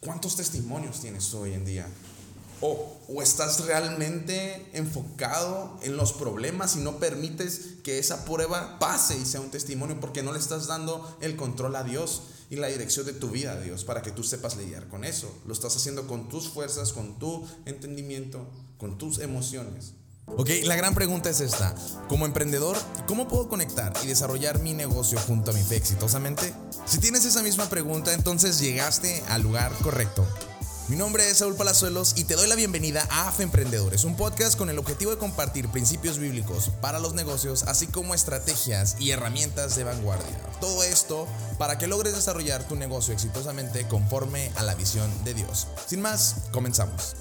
¿Cuántos testimonios tienes hoy en día? O, o, estás realmente enfocado en los problemas y no permites que esa prueba pase y sea un testimonio porque no le estás dando el control a Dios y la dirección de tu vida a Dios para que tú sepas lidiar con eso. Lo estás haciendo con tus fuerzas, con tu entendimiento, con tus emociones. Ok, la gran pregunta es esta. Como emprendedor, ¿cómo puedo conectar y desarrollar mi negocio junto a mi fe exitosamente? Si tienes esa misma pregunta, entonces llegaste al lugar correcto. Mi nombre es Saúl Palazuelos y te doy la bienvenida a AFE Emprendedores, un podcast con el objetivo de compartir principios bíblicos para los negocios, así como estrategias y herramientas de vanguardia. Todo esto para que logres desarrollar tu negocio exitosamente conforme a la visión de Dios. Sin más, comenzamos.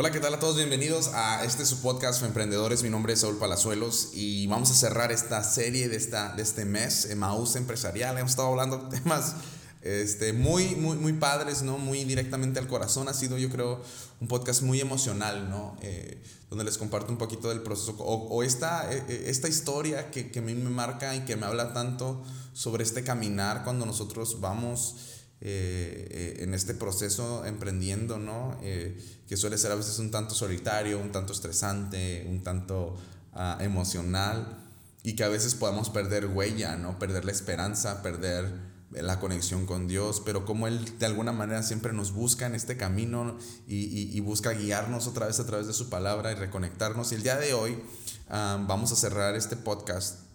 Hola, ¿qué tal a todos? Bienvenidos a este su podcast Emprendedores. Mi nombre es Saúl Palazuelos y vamos a cerrar esta serie de, esta, de este mes, Emaús Empresarial. Hemos estado hablando de temas este, muy, muy, muy padres, ¿no? Muy directamente al corazón. Ha sido, yo creo, un podcast muy emocional, ¿no? Eh, donde les comparto un poquito del proceso o, esta, e, e, esta historia que, que, a mí me marca y que me habla tanto sobre este caminar cuando nosotros vamos eh, eh, en este proceso emprendiendo, ¿no? que suele ser a veces un tanto solitario, un tanto estresante, un tanto uh, emocional y que a veces podemos perder huella, ¿no? Perder la esperanza, perder la conexión con Dios, pero como Él de alguna manera siempre nos busca en este camino y, busca guiarnos otra vez a través de su palabra y reconectarnos. Y el día de hoy ah, vamos a cerrar este podcast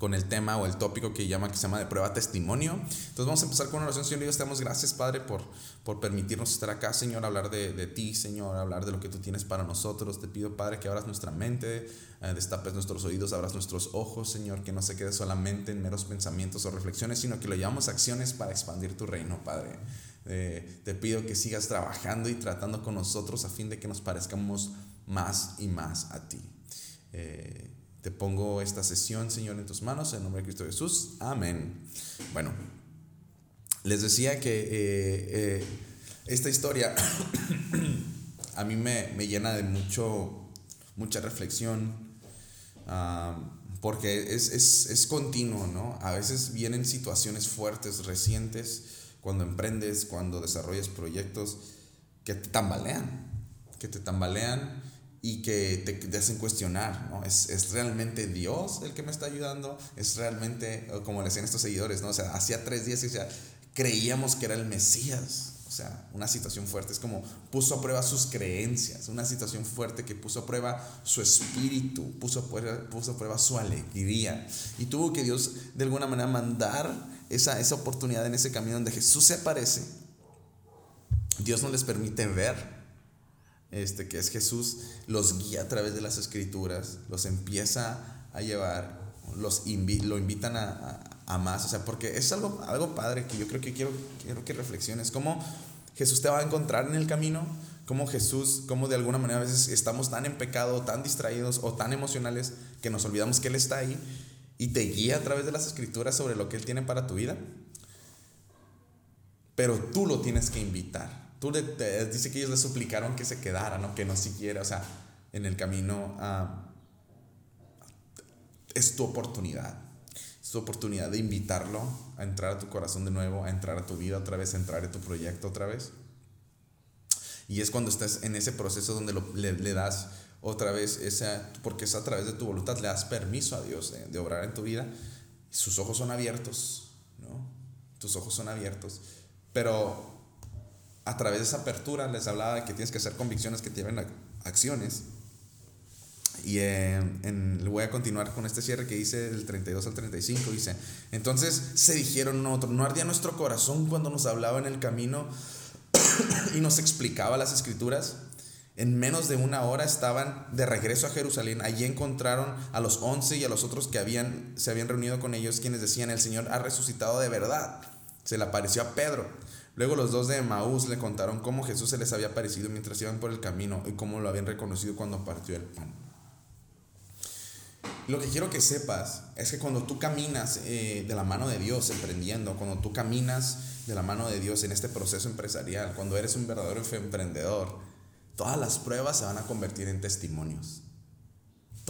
con el tema o el tópico que, llama, que se llama de prueba testimonio. Entonces vamos a empezar con una oración. Señor Dios, te damos gracias, Padre, por, por permitirnos estar acá, Señor, hablar de, de, ti, Señor, hablar de lo que tú tienes para nosotros. Te pido, Padre, que abras nuestra mente, eh, destapes nuestros oídos, abras nuestros ojos, Señor, que no se quede solamente en meros pensamientos o reflexiones, sino que lo llamamos acciones para expandir tu reino, Padre. Eh, te pido que sigas trabajando y tratando con nosotros a fin de que nos parezcamos más y más a ti. Eh, te pongo esta sesión, Señor, en tus manos, en nombre de Cristo Jesús. Amén. Bueno, les decía que eh, eh, esta historia a mí me, llena de mucho, mucha reflexión, ah, porque es, es, continuo, ¿no? A veces vienen situaciones fuertes, recientes, cuando emprendes, cuando desarrollas proyectos que te tambalean, que te tambalean y que te, hacen cuestionar, ¿no? ¿Es, ¿Es, realmente Dios el que me está ayudando? ¿Es realmente, como le decían estos seguidores, ¿no? O sea, hacía tres días y o sea, creíamos que era el Mesías. O sea, una situación fuerte. Es como puso a prueba sus creencias. Una situación fuerte que puso a prueba su espíritu, puso a prueba, puso a prueba su alegría. Y tuvo que Dios de alguna manera mandar esa, esa oportunidad en ese camino donde Jesús se aparece. Dios no les permite ver este, que es Jesús, los guía a través de las escrituras, los empieza a llevar, los lo invitan a, a, más, o sea, porque es algo, algo padre que yo creo que quiero, quiero que reflexiones, cómo Jesús te va a encontrar en el camino, cómo Jesús, cómo de alguna manera a veces estamos tan en pecado, tan distraídos o tan emocionales que nos olvidamos que Él está ahí y te guía a través de las escrituras sobre lo que Él tiene para tu vida. Pero tú lo tienes que invitar. Tú le, dice que ellos le suplicaron que se quedara, ¿no? Que no siguiera, o sea, en el camino es tu oportunidad. Es tu oportunidad de invitarlo a entrar a tu corazón de nuevo, a entrar a tu vida otra vez, a entrar a tu proyecto otra vez. Y es cuando estás en ese proceso donde le, das otra vez esa, porque es a través de tu voluntad, le das permiso a Dios de obrar en tu vida. Sus ojos son abiertos, ¿no? Tus ojos son abiertos. Pero a través de esa apertura les hablaba de que tienes que hacer convicciones que te lleven a acciones. Y eh, voy a continuar con este cierre que dice del 32 al 35. Dice, entonces se dijeron nosotros, no ardía nuestro corazón cuando nos hablaba en el camino y nos explicaba las escrituras. En menos de una hora estaban de regreso a Jerusalén. Allí encontraron a los once y a los otros que habían, se habían reunido con ellos, quienes decían, el Señor ha resucitado de verdad. Se le apareció a Pedro. Luego los dos de Maús le contaron cómo Jesús se les había aparecido mientras iban por el camino y cómo lo habían reconocido cuando partió el pan. Lo que quiero que sepas es que cuando tú caminas eh, de la mano de Dios emprendiendo, cuando tú caminas de la mano de Dios en este proceso empresarial, cuando eres un verdadero emprendedor, todas las pruebas se van a convertir en testimonios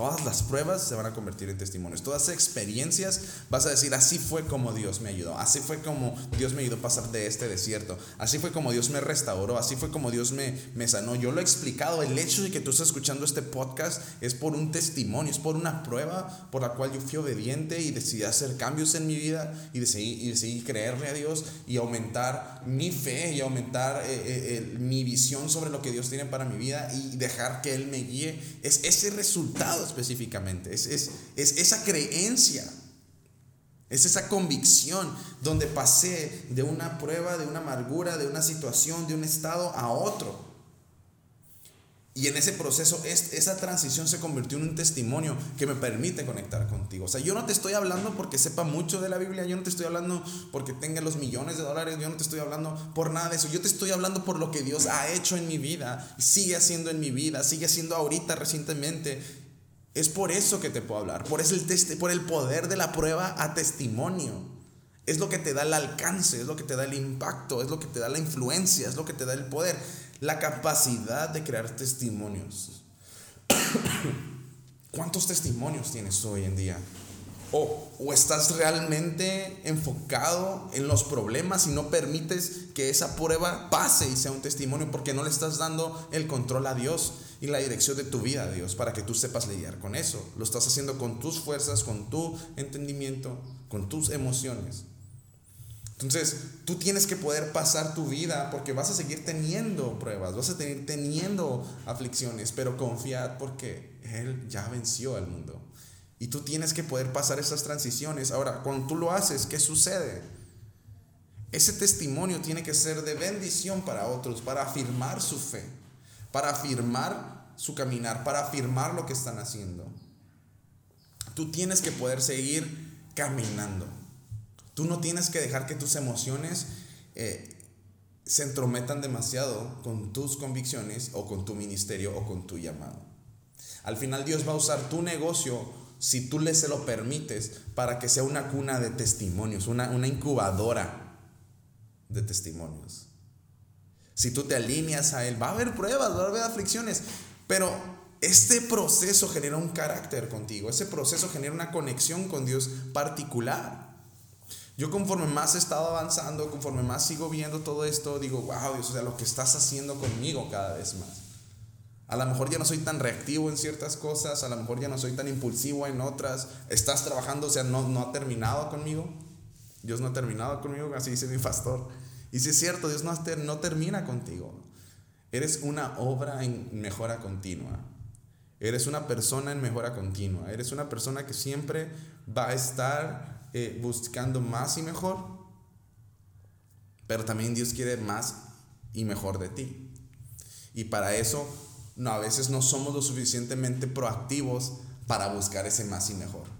Todas las pruebas se van a convertir en testimonios. Todas las experiencias vas a decir, así fue como Dios me ayudó. Así fue como Dios me ayudó a pasar de este desierto. Así fue como Dios me restauró. Así fue como Dios me, me sanó. Yo lo he explicado. El hecho de que tú estés escuchando este podcast es por un testimonio, es por una prueba por la cual yo fui obediente y decidí hacer cambios en mi vida y decidí, y decidí creerle a Dios y aumentar mi fe y aumentar eh, eh, mi visión sobre lo que Dios tiene para mi vida y dejar que Él me guíe. Es ese resultado específicamente, es, es, es esa creencia, es esa convicción donde pasé de una prueba, de una amargura, de una situación, de un estado a otro. Y en ese proceso, esa transición se convirtió en un testimonio que me permite conectar contigo. O sea, yo no te estoy hablando porque sepa mucho de la Biblia, yo no te estoy hablando porque tenga los millones de dólares, yo no te estoy hablando por nada de eso. Yo te estoy hablando por lo que Dios ha hecho en mi vida, sigue haciendo en mi vida, sigue haciendo ahorita recientemente es por eso que te puedo hablar, por, el el poder de la prueba a testimonio. Es lo que te da el alcance, es lo que te da el impacto, es lo que te da la influencia, es lo que te da el poder, la capacidad de crear testimonios. ¿Cuántos testimonios tienes hoy en día? O, o, estás realmente enfocado en los problemas y no permites que esa prueba pase y sea un testimonio porque no le estás dando el control a Dios y la dirección de tu vida, Dios, para que tú sepas lidiar con eso. Lo estás haciendo con tus fuerzas, con tu entendimiento, con tus emociones. Entonces, tú tienes que poder pasar tu vida porque vas a seguir teniendo pruebas, vas a seguir teniendo aflicciones, pero confiad porque Él ya venció al mundo. Y tú tienes que poder pasar esas transiciones. Ahora, cuando tú lo haces, ¿qué sucede? Ese testimonio tiene que ser de bendición para otros, para afirmar su fe para afirmar su caminar, para afirmar lo que están haciendo. Tú tienes que poder seguir caminando. Tú no tienes que dejar que tus emociones eh, se entrometan demasiado con tus convicciones o con tu ministerio o con tu llamado. Al final Dios va a usar tu negocio si tú le se lo permites para que sea una cuna de testimonios, una, una incubadora de testimonios. Si tú te alineas a Él, va a haber pruebas, va a haber aflicciones, pero este proceso genera un carácter contigo, ese proceso genera una conexión con Dios particular. Yo conforme más he estado avanzando, conforme más sigo viendo todo esto, digo, wow, Dios, o sea, lo que estás haciendo conmigo cada vez más. A lo mejor ya no soy tan reactivo en ciertas cosas, a lo mejor ya no soy tan impulsivo en otras. Estás trabajando, o sea, no, no ha terminado conmigo. Dios no ha terminado conmigo, así dice mi pastor. Y si es cierto, Dios no, no termina contigo. Eres una obra en mejora continua. Eres una persona en mejora continua. Eres una persona que siempre va a estar eh, buscando más y mejor. Pero también Dios quiere más y mejor de ti. Y para eso no, a veces no somos lo suficientemente proactivos para buscar ese más y mejor.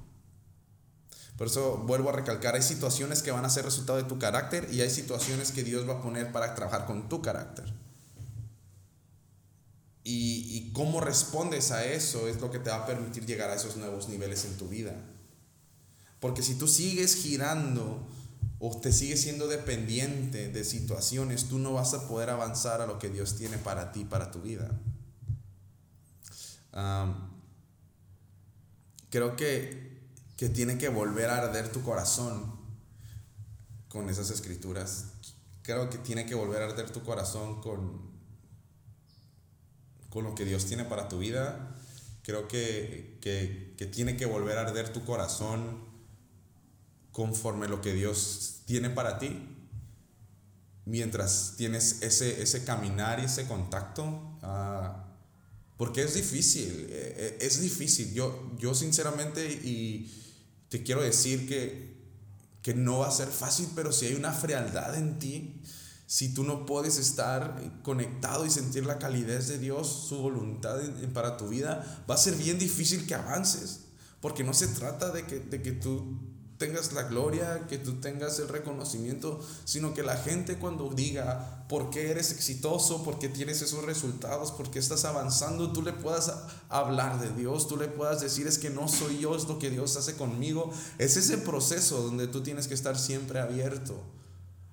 Por eso vuelvo a recalcar, hay situaciones que van a ser resultado de tu carácter y hay situaciones que Dios va a poner para trabajar con tu carácter. Y, cómo respondes a eso es lo que te va a permitir llegar a esos nuevos niveles en tu vida. Porque si tú sigues girando o te sigues siendo dependiente de situaciones, tú no vas a poder avanzar a lo que Dios tiene para ti, para tu vida. creo que que tiene que volver a arder tu corazón con esas escrituras. Creo que tiene que volver a arder tu corazón con, con lo que Dios tiene para tu vida. Creo que, que, tiene que volver a arder tu corazón conforme lo que Dios tiene para ti. Mientras tienes ese, ese caminar y ese contacto. Uh, porque es difícil, eh, eh, es difícil. Yo, yo sinceramente y te quiero decir que, que no va a ser fácil, pero si hay una frialdad en ti, si tú no puedes estar conectado y sentir la calidez de Dios, su voluntad para tu vida, va a ser bien difícil que avances. Porque no se trata de que, de que tú tengas la gloria, que tú tengas el reconocimiento, sino que la gente cuando diga por qué eres exitoso, por qué tienes esos resultados, por qué estás avanzando, tú le puedas hablar de Dios, tú le puedas decir es que no soy yo, es lo que Dios hace conmigo. Es ese proceso donde tú tienes que estar siempre abierto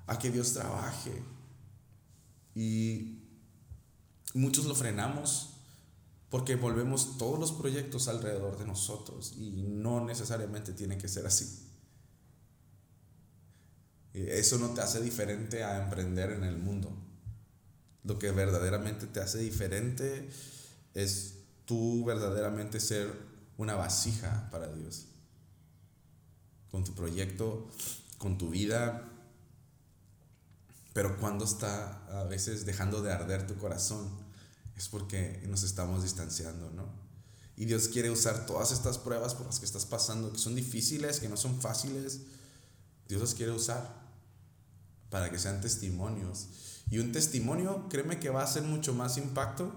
a que Dios trabaje. Y muchos lo frenamos Porque volvemos todos los proyectos alrededor de nosotros y no necesariamente tiene que ser así. Eso no te hace diferente a emprender en el mundo. Lo que verdaderamente te hace diferente es tú verdaderamente ser una vasija para Dios. Con tu proyecto, con tu vida. Pero cuando está a veces dejando de arder tu corazón, es porque nos estamos distanciando, ¿no? Y Dios quiere usar todas estas pruebas por las que estás pasando, que son difíciles, que no son fáciles. Dios las quiere usar para que sean testimonios. Y un testimonio, créeme que va a hacer mucho más impacto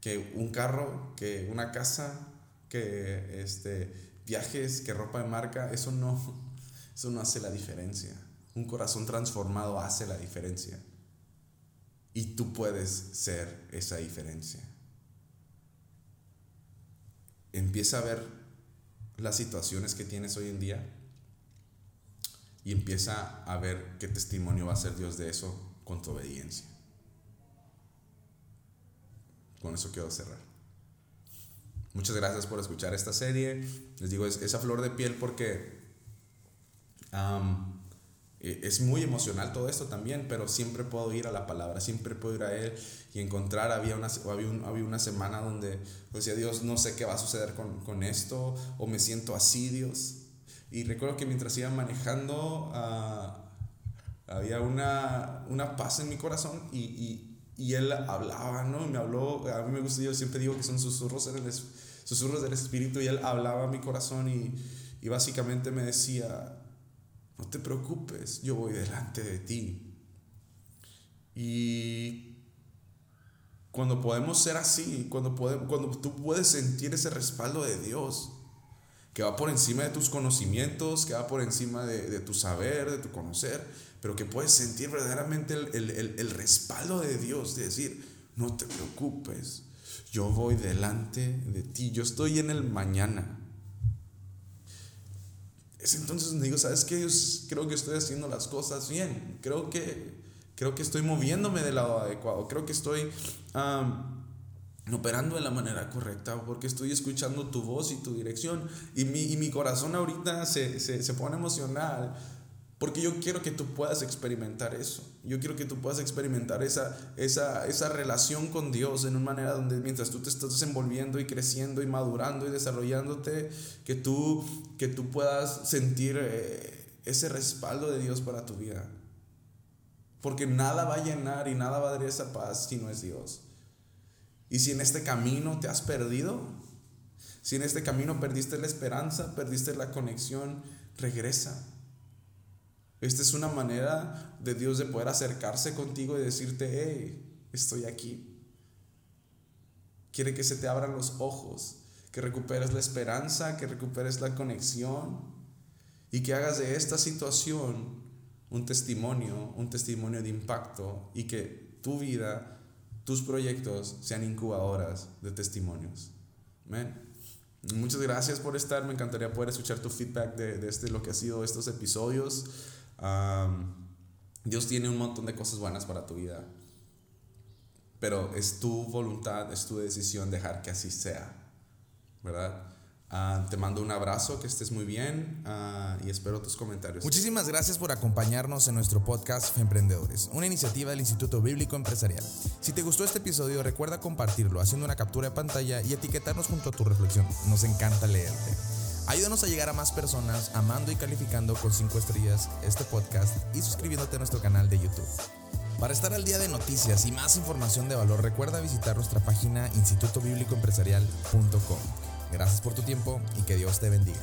que un carro, que una casa, que este, viajes, que ropa de marca. Eso no, eso no hace la diferencia. Un corazón transformado hace la diferencia. Y tú puedes ser esa diferencia. Empieza a ver las situaciones que tienes hoy en día y empieza a ver qué testimonio va a ser Dios de eso con tu obediencia. Con eso quiero cerrar. Muchas gracias por escuchar esta serie. Les digo, es, esa flor de piel porque e, es muy emocional todo esto también, pero siempre puedo ir a la palabra, siempre puedo ir a Él y encontrar. Había una, había, había una semana donde decía, Dios, no sé qué va a suceder con, con esto, o me siento así, Dios. Y recuerdo que mientras iba manejando, ah, había una, una, paz en mi corazón y, y, y, él hablaba, ¿no? Me habló, a mí me gusta, yo siempre digo que son susurros, el, susurros del Espíritu y él hablaba a mi corazón y, y básicamente me decía, no te preocupes, yo voy delante de ti. Y cuando podemos ser así, cuando, podemos, cuando tú puedes sentir ese respaldo de Dios, que va por encima de tus conocimientos, que va por encima de, tu saber, de tu conocer, pero que puedes sentir verdaderamente el, respaldo de Dios, de decir, no te preocupes, yo voy delante de ti, yo estoy en el mañana. Es entonces donde digo, ¿sabes qué? Yo creo que estoy haciendo las cosas bien, creo que, creo que estoy moviéndome del lado adecuado, creo que estoy operando de la manera correcta, porque estoy escuchando tu voz y tu dirección. Y mi, y mi corazón ahorita se, se, se, pone emocional, porque yo quiero que tú puedas experimentar eso. Yo quiero que tú puedas experimentar esa, esa, esa relación con Dios en una manera donde mientras tú te estás desenvolviendo y creciendo y madurando y desarrollándote, que tú, que tú puedas sentir eh, ese respaldo de Dios para tu vida. Porque nada va a llenar y nada va a dar esa paz si no es Dios. Y si en este camino te has perdido, si en este camino perdiste la esperanza, perdiste la conexión, regresa. Esta es una manera de Dios de poder acercarse contigo y decirte, hey, estoy aquí. Quiere que se te abran los ojos, que recuperes la esperanza, que recuperes la conexión y que hagas de esta situación un testimonio, un testimonio de impacto y que tu vida tus proyectos sean incubadoras de testimonios. Muchas gracias por estar. Me encantaría poder escuchar tu feedback de, de este, lo que ha sido estos episodios. Dios tiene un montón de cosas buenas para tu vida. Pero es tu voluntad, es tu decisión dejar que así sea. ¿Verdad? Ah, te mando un abrazo, que estés muy bien ah, y espero tus comentarios. Muchísimas gracias por acompañarnos en nuestro podcast Emprendedores, una iniciativa del Instituto Bíblico Empresarial. Si te gustó este episodio, recuerda compartirlo haciendo una captura de pantalla y etiquetarnos junto a tu reflexión. Nos encanta leerte. Ayúdanos a llegar a más personas amando y calificando con 5 estrellas este podcast y suscribiéndote a nuestro canal de YouTube. Para estar al día de noticias y más información de valor, recuerda visitar nuestra página institutobiblicoempresarial.com. Gracias por tu tiempo y que Dios te bendiga.